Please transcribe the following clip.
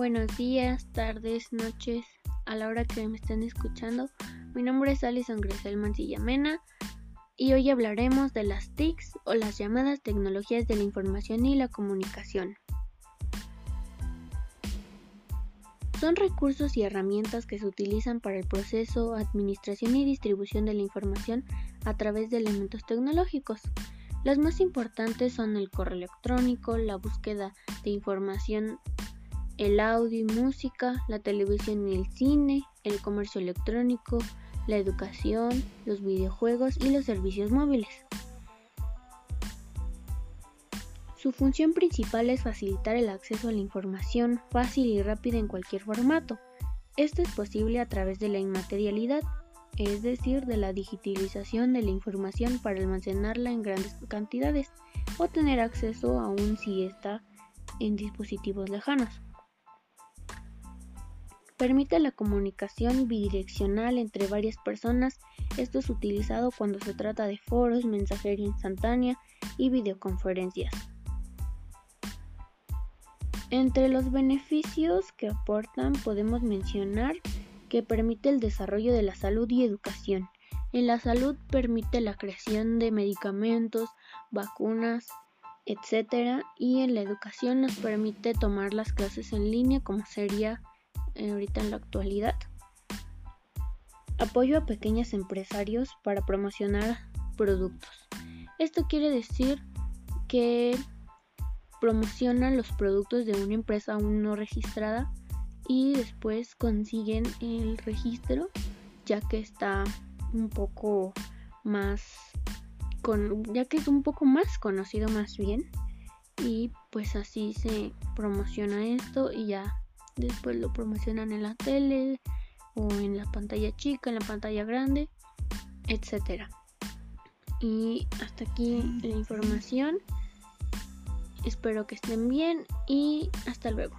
Buenos días, tardes, noches, a la hora que me estén escuchando. Mi nombre es Alison Gresel Mancilla Mena y hoy hablaremos de las TICs o las llamadas tecnologías de la información y la comunicación. Son recursos y herramientas que se utilizan para el proceso, administración y distribución de la información a través de elementos tecnológicos. Las más importantes son el correo electrónico, la búsqueda de información el audio y música, la televisión y el cine, el comercio electrónico, la educación, los videojuegos y los servicios móviles. Su función principal es facilitar el acceso a la información fácil y rápida en cualquier formato. Esto es posible a través de la inmaterialidad, es decir, de la digitalización de la información para almacenarla en grandes cantidades o tener acceso aún si está en dispositivos lejanos. Permite la comunicación bidireccional entre varias personas. Esto es utilizado cuando se trata de foros, mensajería instantánea y videoconferencias. Entre los beneficios que aportan podemos mencionar que permite el desarrollo de la salud y educación. En la salud permite la creación de medicamentos, vacunas, etc. Y en la educación nos permite tomar las clases en línea como sería ahorita en la actualidad. Apoyo a pequeños empresarios para promocionar productos. Esto quiere decir que promocionan los productos de una empresa aún no registrada y después consiguen el registro ya que está un poco más con, ya que es un poco más conocido más bien y pues así se promociona esto y ya después lo promocionan en la tele o en la pantalla chica, en la pantalla grande, etcétera. Y hasta aquí la información. Espero que estén bien y hasta luego.